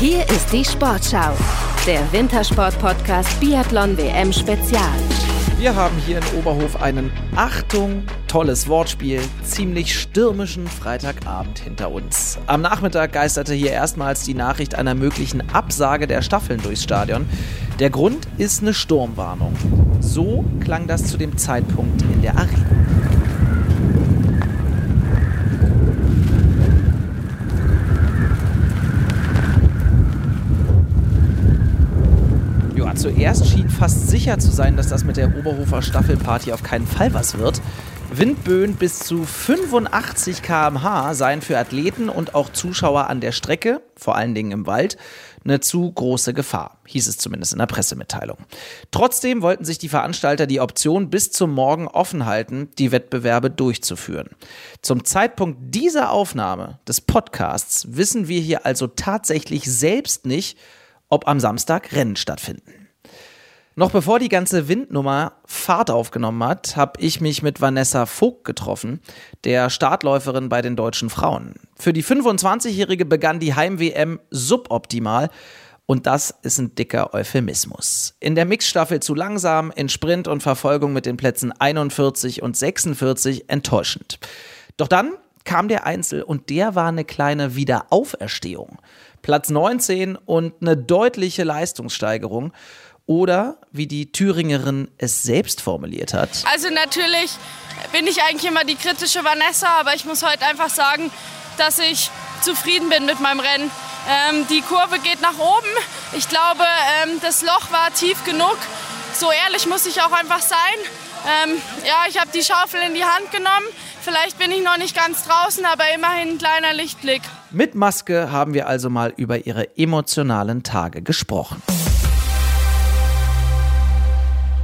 Hier ist die Sportschau, der Wintersport-Podcast Biathlon WM Spezial. Wir haben hier in Oberhof einen, Achtung, tolles Wortspiel, ziemlich stürmischen Freitagabend hinter uns. Am Nachmittag geisterte hier erstmals die Nachricht einer möglichen Absage der Staffeln durchs Stadion. Der Grund ist eine Sturmwarnung. So klang das zu dem Zeitpunkt in der Arena. Zuerst schien fast sicher zu sein, dass das mit der Oberhofer Staffelparty auf keinen Fall was wird. Windböen bis zu 85 km/h seien für Athleten und auch Zuschauer an der Strecke, vor allen Dingen im Wald, eine zu große Gefahr, hieß es zumindest in der Pressemitteilung. Trotzdem wollten sich die Veranstalter die Option bis zum Morgen offen halten, die Wettbewerbe durchzuführen. Zum Zeitpunkt dieser Aufnahme des Podcasts wissen wir hier also tatsächlich selbst nicht, ob am Samstag Rennen stattfinden. Noch bevor die ganze Windnummer Fahrt aufgenommen hat, habe ich mich mit Vanessa Vogt getroffen, der Startläuferin bei den deutschen Frauen. Für die 25-Jährige begann die Heim-WM suboptimal und das ist ein dicker Euphemismus. In der Mixstaffel zu langsam, in Sprint und Verfolgung mit den Plätzen 41 und 46 enttäuschend. Doch dann kam der Einzel und der war eine kleine Wiederauferstehung. Platz 19 und eine deutliche Leistungssteigerung. Oder wie die Thüringerin es selbst formuliert hat. Also natürlich bin ich eigentlich immer die kritische Vanessa, aber ich muss heute einfach sagen, dass ich zufrieden bin mit meinem Rennen. Ähm, die Kurve geht nach oben. Ich glaube, ähm, das Loch war tief genug. So ehrlich muss ich auch einfach sein. Ähm, ja, ich habe die Schaufel in die Hand genommen. Vielleicht bin ich noch nicht ganz draußen, aber immerhin ein kleiner Lichtblick. Mit Maske haben wir also mal über ihre emotionalen Tage gesprochen.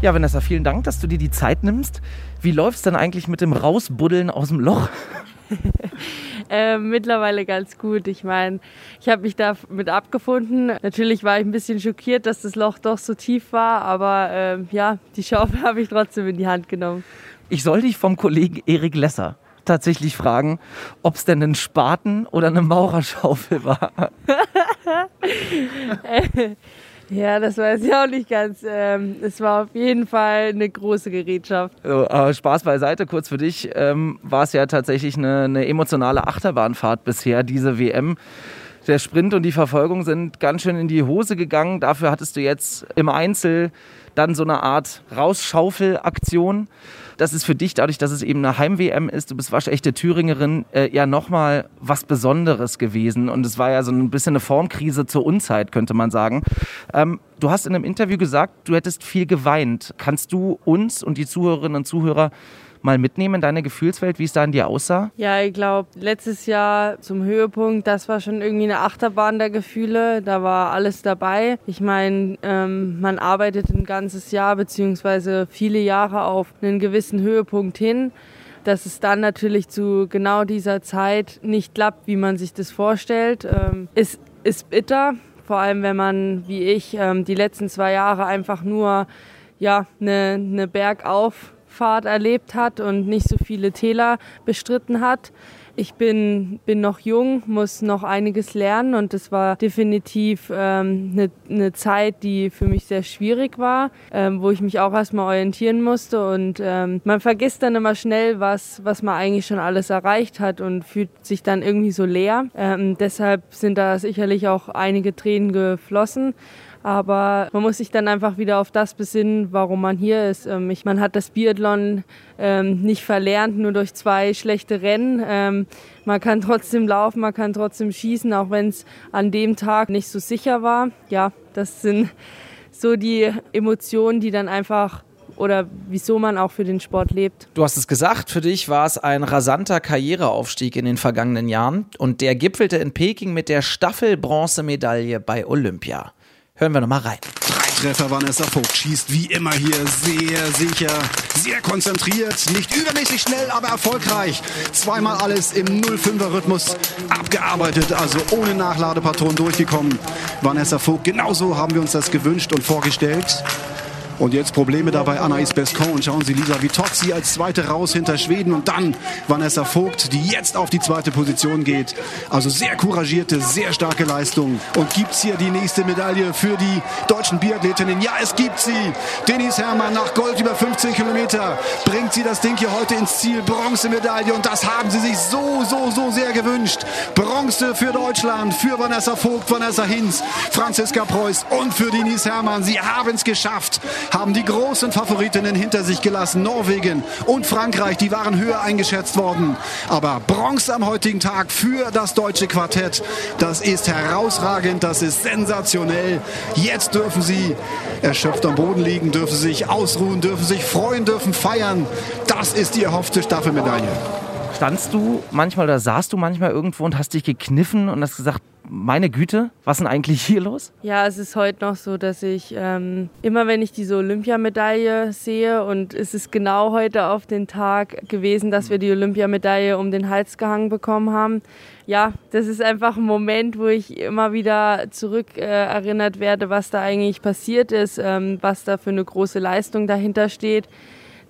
Ja, Vanessa, vielen Dank, dass du dir die Zeit nimmst. Wie läuft es denn eigentlich mit dem Rausbuddeln aus dem Loch? äh, mittlerweile ganz gut. Ich meine, ich habe mich damit abgefunden. Natürlich war ich ein bisschen schockiert, dass das Loch doch so tief war, aber äh, ja, die Schaufel habe ich trotzdem in die Hand genommen. Ich soll dich vom Kollegen Erik Lesser tatsächlich fragen, ob es denn ein Spaten oder eine Maurerschaufel war. äh, ja, das weiß ich auch nicht ganz. Ähm, es war auf jeden Fall eine große Gerätschaft. So, aber Spaß beiseite, kurz für dich. Ähm, war es ja tatsächlich eine, eine emotionale Achterbahnfahrt bisher, diese WM. Der Sprint und die Verfolgung sind ganz schön in die Hose gegangen. Dafür hattest du jetzt im Einzel dann so eine Art Rausschaufelaktion das ist für dich, dadurch, dass es eben eine Heim-WM ist, du bist waschechte Thüringerin, äh, ja nochmal was Besonderes gewesen. Und es war ja so ein bisschen eine Formkrise zur Unzeit, könnte man sagen. Ähm, du hast in einem Interview gesagt, du hättest viel geweint. Kannst du uns und die Zuhörerinnen und Zuhörer mal mitnehmen in deine Gefühlswelt, wie es da in dir aussah? Ja, ich glaube, letztes Jahr zum Höhepunkt, das war schon irgendwie eine Achterbahn der Gefühle. Da war alles dabei. Ich meine, ähm, man arbeitet ein ganzes Jahr beziehungsweise viele Jahre auf einen gewissen Höhepunkt hin. Dass es dann natürlich zu genau dieser Zeit nicht klappt, wie man sich das vorstellt, ähm, ist, ist bitter. Vor allem, wenn man, wie ich, ähm, die letzten zwei Jahre einfach nur ja, eine, eine Bergauf Fahrt erlebt hat und nicht so viele Täler bestritten hat. Ich bin, bin noch jung, muss noch einiges lernen und es war definitiv ähm, eine, eine Zeit, die für mich sehr schwierig war, ähm, wo ich mich auch erstmal orientieren musste und ähm, man vergisst dann immer schnell, was, was man eigentlich schon alles erreicht hat und fühlt sich dann irgendwie so leer. Ähm, deshalb sind da sicherlich auch einige Tränen geflossen. Aber man muss sich dann einfach wieder auf das besinnen, warum man hier ist. Ähm, man hat das Biathlon ähm, nicht verlernt, nur durch zwei schlechte Rennen. Ähm, man kann trotzdem laufen, man kann trotzdem schießen, auch wenn es an dem Tag nicht so sicher war. Ja, das sind so die Emotionen, die dann einfach oder wieso man auch für den Sport lebt. Du hast es gesagt, für dich war es ein rasanter Karriereaufstieg in den vergangenen Jahren und der gipfelte in Peking mit der Staffel-Bronzemedaille bei Olympia. Hören wir nochmal rein. Drei Treffer Vanessa Vogt schießt wie immer hier sehr sicher, sehr konzentriert, nicht übermäßig schnell, aber erfolgreich. Zweimal alles im 0,5er Rhythmus abgearbeitet, also ohne Nachladepatron durchgekommen. Vanessa Vogt, genauso haben wir uns das gewünscht und vorgestellt. Und jetzt Probleme dabei Anais Bescon. Und schauen Sie Lisa Vitozzi als Zweite raus hinter Schweden. Und dann Vanessa Vogt, die jetzt auf die zweite Position geht. Also sehr couragierte, sehr starke Leistung. Und gibt es hier die nächste Medaille für die deutschen Biathletinnen? Ja, es gibt sie. Denise Herrmann nach Gold über 15 Kilometer. Bringt sie das Ding hier heute ins Ziel. Bronzemedaille. Und das haben sie sich so, so, so sehr gewünscht. Bronze für Deutschland, für Vanessa Vogt, Vanessa Hinz, Franziska Preuß und für Denise Herrmann. Sie haben es geschafft haben die großen Favoritinnen hinter sich gelassen. Norwegen und Frankreich, die waren höher eingeschätzt worden. Aber Bronze am heutigen Tag für das deutsche Quartett, das ist herausragend, das ist sensationell. Jetzt dürfen sie erschöpft am Boden liegen, dürfen sich ausruhen, dürfen sich freuen, dürfen feiern. Das ist die erhoffte Staffelmedaille. Standst du manchmal oder saßt du manchmal irgendwo und hast dich gekniffen und hast gesagt, meine Güte, was ist denn eigentlich hier los? Ja, es ist heute noch so, dass ich ähm, immer, wenn ich diese Olympiamedaille sehe und es ist genau heute auf den Tag gewesen, dass wir die Olympiamedaille um den Hals gehangen bekommen haben. Ja, das ist einfach ein Moment, wo ich immer wieder zurück äh, erinnert werde, was da eigentlich passiert ist, ähm, was da für eine große Leistung dahinter steht.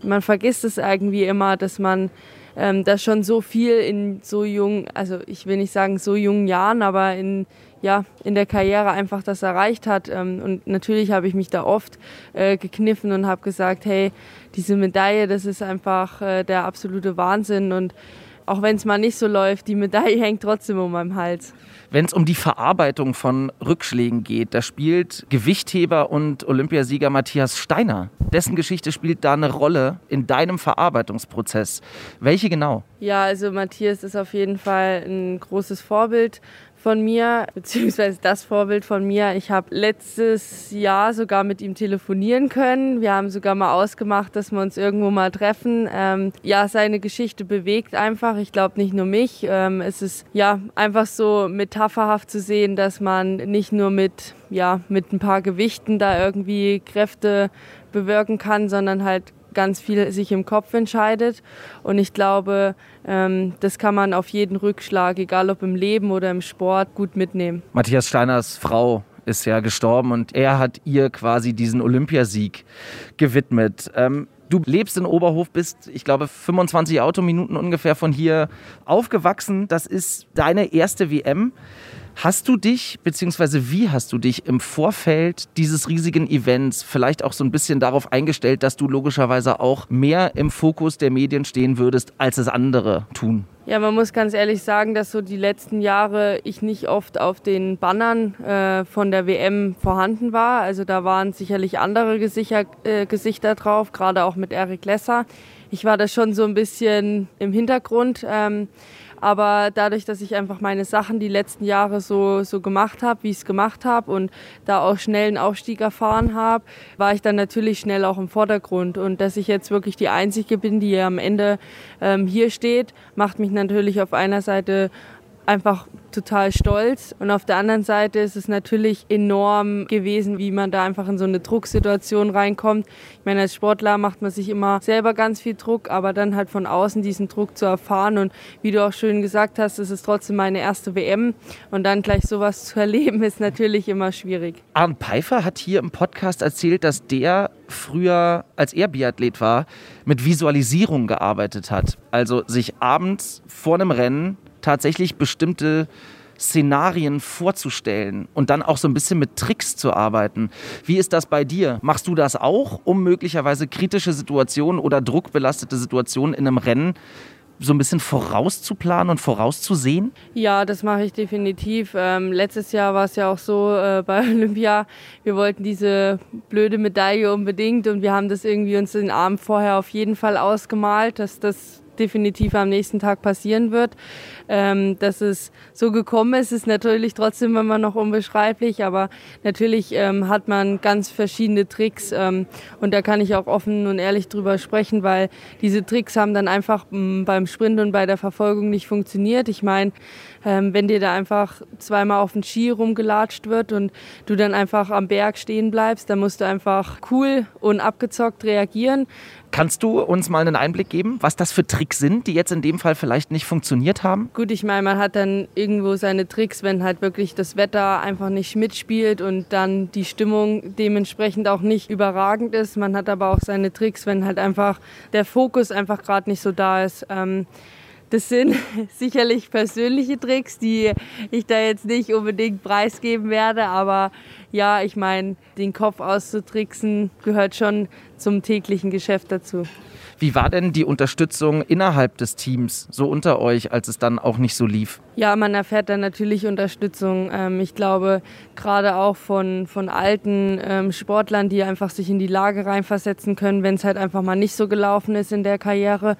Man vergisst es irgendwie immer, dass man ähm, dass schon so viel in so jungen, also ich will nicht sagen so jungen Jahren, aber in, ja, in der Karriere einfach das erreicht hat. Ähm, und natürlich habe ich mich da oft äh, gekniffen und habe gesagt, hey, diese Medaille, das ist einfach äh, der absolute Wahnsinn. Und auch wenn es mal nicht so läuft, die Medaille hängt trotzdem um meinem Hals. Wenn es um die Verarbeitung von Rückschlägen geht, da spielt Gewichtheber und Olympiasieger Matthias Steiner. Dessen Geschichte spielt da eine Rolle in deinem Verarbeitungsprozess. Welche genau? Ja, also Matthias ist auf jeden Fall ein großes Vorbild von mir, beziehungsweise das Vorbild von mir. Ich habe letztes Jahr sogar mit ihm telefonieren können. Wir haben sogar mal ausgemacht, dass wir uns irgendwo mal treffen. Ähm, ja, seine Geschichte bewegt einfach. Ich glaube nicht nur mich. Ähm, es ist ja einfach so metapherhaft zu sehen, dass man nicht nur mit ja mit ein paar Gewichten da irgendwie Kräfte bewirken kann, sondern halt ganz viel sich im Kopf entscheidet. Und ich glaube, ähm, das kann man auf jeden Rückschlag, egal ob im Leben oder im Sport, gut mitnehmen. Matthias Steiners Frau ist ja gestorben und er hat ihr quasi diesen Olympiasieg gewidmet. Ähm, du lebst in Oberhof, bist, ich glaube, 25 Autominuten ungefähr von hier aufgewachsen. Das ist deine erste WM. Hast du dich, beziehungsweise wie hast du dich im Vorfeld dieses riesigen Events vielleicht auch so ein bisschen darauf eingestellt, dass du logischerweise auch mehr im Fokus der Medien stehen würdest, als es andere tun? Ja, man muss ganz ehrlich sagen, dass so die letzten Jahre ich nicht oft auf den Bannern äh, von der WM vorhanden war. Also da waren sicherlich andere Gesichter, äh, Gesichter drauf, gerade auch mit Eric Lesser. Ich war da schon so ein bisschen im Hintergrund. Ähm, aber dadurch, dass ich einfach meine Sachen die letzten Jahre so, so gemacht habe, wie ich es gemacht habe und da auch schnell einen Aufstieg erfahren habe, war ich dann natürlich schnell auch im Vordergrund. Und dass ich jetzt wirklich die Einzige bin, die am Ende ähm, hier steht, macht mich natürlich auf einer Seite einfach total stolz. Und auf der anderen Seite ist es natürlich enorm gewesen, wie man da einfach in so eine Drucksituation reinkommt. Ich meine, als Sportler macht man sich immer selber ganz viel Druck, aber dann halt von außen diesen Druck zu erfahren. Und wie du auch schön gesagt hast, es ist trotzdem meine erste WM. Und dann gleich sowas zu erleben, ist natürlich immer schwierig. Arne Pfeiffer hat hier im Podcast erzählt, dass der früher, als er Biathlet war, mit Visualisierung gearbeitet hat. Also sich abends vor einem Rennen tatsächlich bestimmte Szenarien vorzustellen und dann auch so ein bisschen mit Tricks zu arbeiten. Wie ist das bei dir? Machst du das auch, um möglicherweise kritische Situationen oder druckbelastete Situationen in einem Rennen so ein bisschen vorauszuplanen und vorauszusehen? Ja, das mache ich definitiv. Ähm, letztes Jahr war es ja auch so äh, bei Olympia, wir wollten diese blöde Medaille unbedingt und wir haben das irgendwie uns den Abend vorher auf jeden Fall ausgemalt, dass das definitiv am nächsten Tag passieren wird. Ähm, dass es so gekommen ist, ist natürlich trotzdem immer noch unbeschreiblich, aber natürlich ähm, hat man ganz verschiedene Tricks ähm, und da kann ich auch offen und ehrlich drüber sprechen, weil diese Tricks haben dann einfach m, beim Sprint und bei der Verfolgung nicht funktioniert. Ich meine, ähm, wenn dir da einfach zweimal auf den Ski rumgelatscht wird und du dann einfach am Berg stehen bleibst, dann musst du einfach cool und abgezockt reagieren. Kannst du uns mal einen Einblick geben, was das für Tricks sind, die jetzt in dem Fall vielleicht nicht funktioniert haben? Gut, ich meine, man hat dann irgendwo seine Tricks, wenn halt wirklich das Wetter einfach nicht mitspielt und dann die Stimmung dementsprechend auch nicht überragend ist. Man hat aber auch seine Tricks, wenn halt einfach der Fokus einfach gerade nicht so da ist. Ähm, das sind sicherlich persönliche Tricks, die ich da jetzt nicht unbedingt preisgeben werde, aber ja, ich meine, den Kopf auszutricksen gehört schon zum täglichen Geschäft dazu. Wie war denn die Unterstützung innerhalb des Teams so unter euch, als es dann auch nicht so lief? Ja, man erfährt dann natürlich Unterstützung. Ähm, ich glaube, gerade auch von, von alten ähm, Sportlern, die einfach sich in die Lage reinversetzen können, wenn es halt einfach mal nicht so gelaufen ist in der Karriere.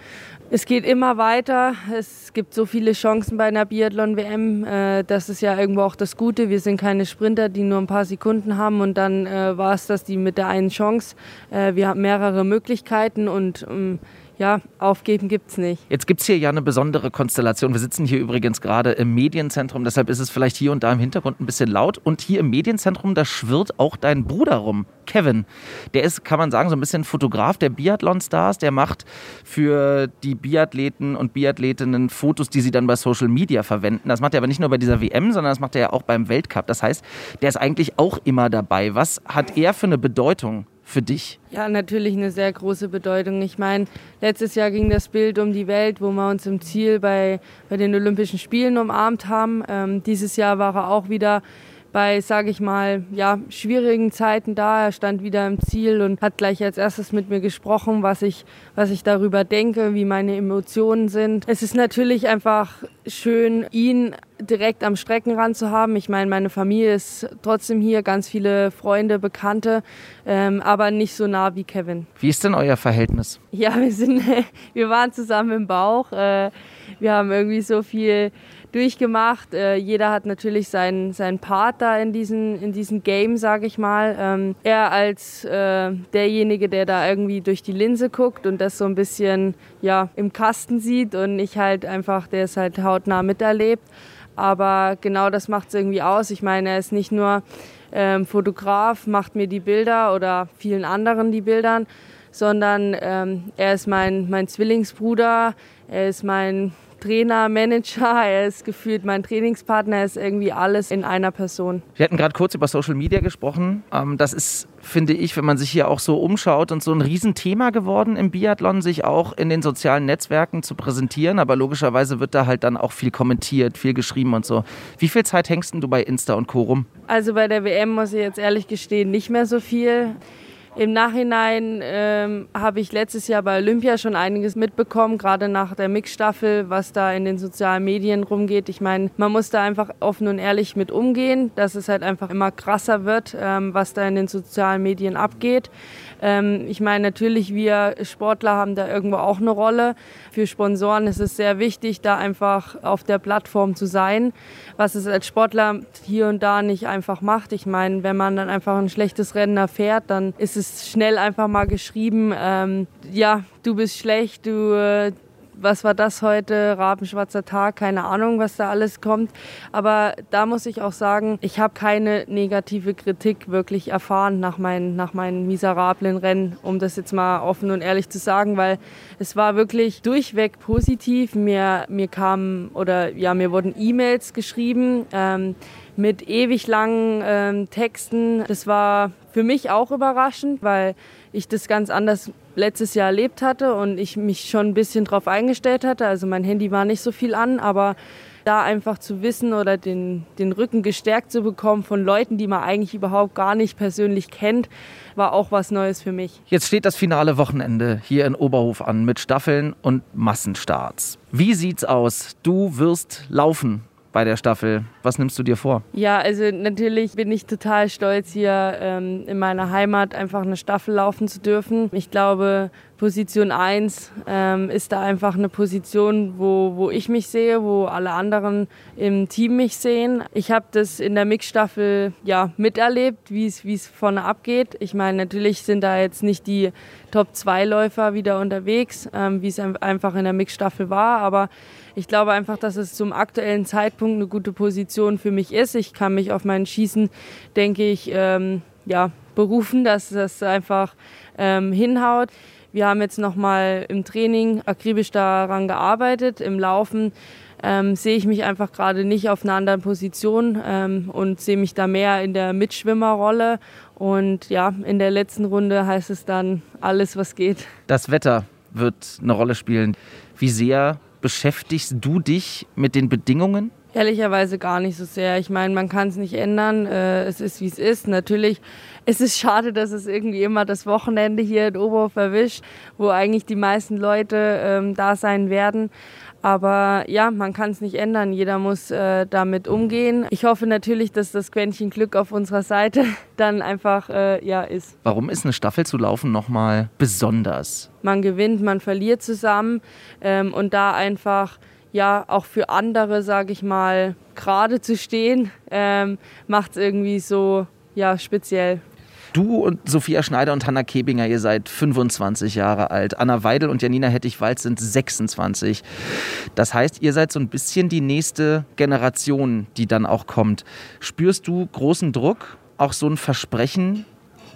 Es geht immer weiter. Es gibt so viele Chancen bei einer Biathlon-WM. Äh, das ist ja irgendwo auch das Gute. Wir sind keine Sprinter, die nur ein paar Sekunden haben und dann äh, war es das die mit der einen Chance. Äh, wir haben mehrere Möglichkeiten und ähm, ja, aufgeben gibt es nicht. Jetzt gibt es hier ja eine besondere Konstellation. Wir sitzen hier übrigens gerade im Medienzentrum, deshalb ist es vielleicht hier und da im Hintergrund ein bisschen laut. Und hier im Medienzentrum, da schwirrt auch dein Bruder rum, Kevin. Der ist, kann man sagen, so ein bisschen Fotograf der Biathlon-Stars. Der macht für die Biathleten und Biathletinnen Fotos, die sie dann bei Social Media verwenden. Das macht er aber nicht nur bei dieser WM, sondern das macht er ja auch beim Weltcup. Das heißt, der ist eigentlich auch immer dabei. Was hat er für eine Bedeutung für dich? Ja, natürlich eine sehr große Bedeutung. Ich meine, letztes Jahr ging das Bild um die Welt, wo wir uns im Ziel bei, bei den Olympischen Spielen umarmt haben. Ähm, dieses Jahr war er auch wieder bei, sage ich mal, ja, schwierigen Zeiten da. Er stand wieder im Ziel und hat gleich als erstes mit mir gesprochen, was ich, was ich darüber denke, wie meine Emotionen sind. Es ist natürlich einfach schön, ihn direkt am Streckenrand zu haben. Ich meine, meine Familie ist trotzdem hier, ganz viele Freunde, Bekannte, ähm, aber nicht so nah wie Kevin. Wie ist denn euer Verhältnis? Ja, wir sind, wir waren zusammen im Bauch. Äh, wir haben irgendwie so viel durchgemacht. Äh, jeder hat natürlich seinen, seinen Part da in diesem in diesen Game, sage ich mal. Ähm, er als äh, derjenige, der da irgendwie durch die Linse guckt und das so ein bisschen ja, im Kasten sieht und ich halt einfach, der es halt hautnah miterlebt. Aber genau das macht es irgendwie aus. Ich meine, er ist nicht nur ähm, Fotograf, macht mir die Bilder oder vielen anderen die Bilder, sondern ähm, er ist mein, mein Zwillingsbruder, er ist mein Trainer, Manager, er ist gefühlt mein Trainingspartner, er ist irgendwie alles in einer Person. Wir hatten gerade kurz über Social Media gesprochen. Ähm, das ist, finde ich, wenn man sich hier auch so umschaut und so ein Riesenthema geworden im Biathlon, sich auch in den sozialen Netzwerken zu präsentieren. Aber logischerweise wird da halt dann auch viel kommentiert, viel geschrieben und so. Wie viel Zeit hängst du bei Insta und Co. rum? Also bei der WM muss ich jetzt ehrlich gestehen, nicht mehr so viel. Im Nachhinein ähm, habe ich letztes Jahr bei Olympia schon einiges mitbekommen, gerade nach der Mixstaffel, was da in den sozialen Medien rumgeht. Ich meine, man muss da einfach offen und ehrlich mit umgehen, dass es halt einfach immer krasser wird, ähm, was da in den sozialen Medien abgeht. Ähm, ich meine, natürlich, wir Sportler haben da irgendwo auch eine Rolle. Für Sponsoren ist es sehr wichtig, da einfach auf der Plattform zu sein, was es als Sportler hier und da nicht einfach macht. Ich meine, wenn man dann einfach ein schlechtes Rennen erfährt, dann ist es schnell einfach mal geschrieben, ähm, ja, du bist schlecht, du äh, was war das heute, Rabenschwarzer Tag, keine Ahnung, was da alles kommt. Aber da muss ich auch sagen, ich habe keine negative Kritik wirklich erfahren nach meinen, nach meinen miserablen Rennen, um das jetzt mal offen und ehrlich zu sagen, weil es war wirklich durchweg positiv. Mir, mir kamen oder ja, mir wurden E-Mails geschrieben. Ähm, mit ewig langen ähm, Texten. Das war für mich auch überraschend, weil ich das ganz anders letztes Jahr erlebt hatte und ich mich schon ein bisschen drauf eingestellt hatte. Also mein Handy war nicht so viel an, aber da einfach zu wissen oder den, den Rücken gestärkt zu bekommen von Leuten, die man eigentlich überhaupt gar nicht persönlich kennt, war auch was Neues für mich. Jetzt steht das finale Wochenende hier in Oberhof an mit Staffeln und Massenstarts. Wie sieht's aus? Du wirst laufen bei der Staffel. Was nimmst du dir vor? Ja, also natürlich bin ich total stolz, hier ähm, in meiner Heimat einfach eine Staffel laufen zu dürfen. Ich glaube, Position 1 ähm, ist da einfach eine Position, wo, wo ich mich sehe, wo alle anderen im Team mich sehen. Ich habe das in der Mixstaffel ja miterlebt, wie es vorne abgeht. Ich meine, natürlich sind da jetzt nicht die Top-2-Läufer wieder unterwegs, ähm, wie es einfach in der Mixstaffel war, aber ich glaube einfach, dass es zum aktuellen Zeitpunkt eine gute Position für mich ist. Ich kann mich auf mein Schießen, denke ich, ähm, ja, berufen, dass das einfach ähm, hinhaut. Wir haben jetzt nochmal im Training akribisch daran gearbeitet. Im Laufen ähm, sehe ich mich einfach gerade nicht auf einer anderen Position ähm, und sehe mich da mehr in der Mitschwimmerrolle. Und ja, in der letzten Runde heißt es dann alles, was geht. Das Wetter wird eine Rolle spielen. Wie sehr beschäftigst du dich mit den Bedingungen? Ehrlicherweise gar nicht so sehr. Ich meine, man kann es nicht ändern. Äh, es ist, wie es ist. Natürlich es ist schade, dass es irgendwie immer das Wochenende hier in Oberhof erwischt, wo eigentlich die meisten Leute ähm, da sein werden. Aber ja, man kann es nicht ändern. Jeder muss äh, damit umgehen. Ich hoffe natürlich, dass das Quäntchen Glück auf unserer Seite dann einfach äh, ja ist. Warum ist eine Staffel zu laufen nochmal besonders? Man gewinnt, man verliert zusammen ähm, und da einfach ja auch für andere, sage ich mal, gerade zu stehen, ähm, macht es irgendwie so ja speziell. Du und Sophia Schneider und Hanna Kebinger, ihr seid 25 Jahre alt. Anna Weidel und Janina Hettich-Wald sind 26. Das heißt, ihr seid so ein bisschen die nächste Generation, die dann auch kommt. Spürst du großen Druck, auch so ein Versprechen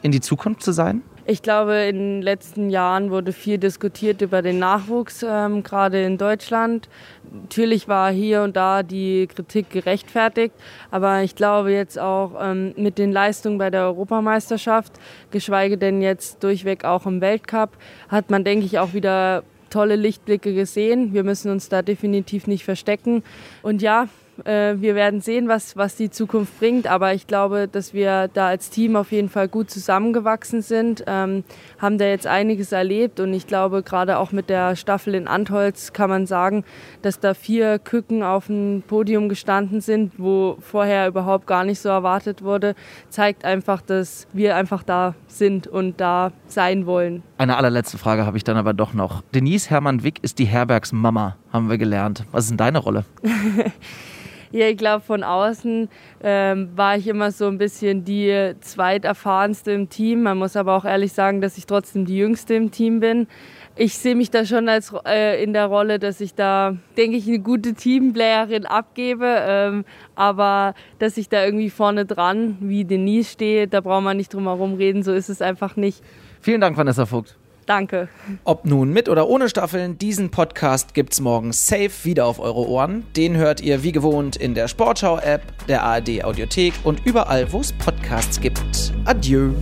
in die Zukunft zu sein? Ich glaube, in den letzten Jahren wurde viel diskutiert über den Nachwuchs, ähm, gerade in Deutschland. Natürlich war hier und da die Kritik gerechtfertigt, aber ich glaube jetzt auch ähm, mit den Leistungen bei der Europameisterschaft, geschweige denn jetzt durchweg auch im Weltcup, hat man, denke ich, auch wieder tolle Lichtblicke gesehen. Wir müssen uns da definitiv nicht verstecken. Und ja, äh, wir werden sehen, was, was die Zukunft bringt. Aber ich glaube, dass wir da als Team auf jeden Fall gut zusammengewachsen sind, ähm, haben da jetzt einiges erlebt. Und ich glaube, gerade auch mit der Staffel in Antholz kann man sagen, dass da vier Küken auf dem Podium gestanden sind, wo vorher überhaupt gar nicht so erwartet wurde. Zeigt einfach, dass wir einfach da sind und da sein wollen. Eine allerletzte Frage habe ich dann aber doch noch. Denise Hermann-Wick ist die Herbergsmama, haben wir gelernt. Was ist denn deine Rolle? Ja, ich glaube, von außen ähm, war ich immer so ein bisschen die zweiterfahrenste im Team. Man muss aber auch ehrlich sagen, dass ich trotzdem die jüngste im Team bin. Ich sehe mich da schon als äh, in der Rolle, dass ich da, denke ich, eine gute Teamplayerin abgebe. Ähm, aber dass ich da irgendwie vorne dran wie Denise stehe, da braucht man nicht drum herum reden. So ist es einfach nicht. Vielen Dank, Vanessa Vogt. Danke. Ob nun mit oder ohne Staffeln, diesen Podcast gibt's morgen safe wieder auf eure Ohren. Den hört ihr wie gewohnt in der Sportschau-App, der ARD Audiothek und überall, wo es Podcasts gibt. Adieu.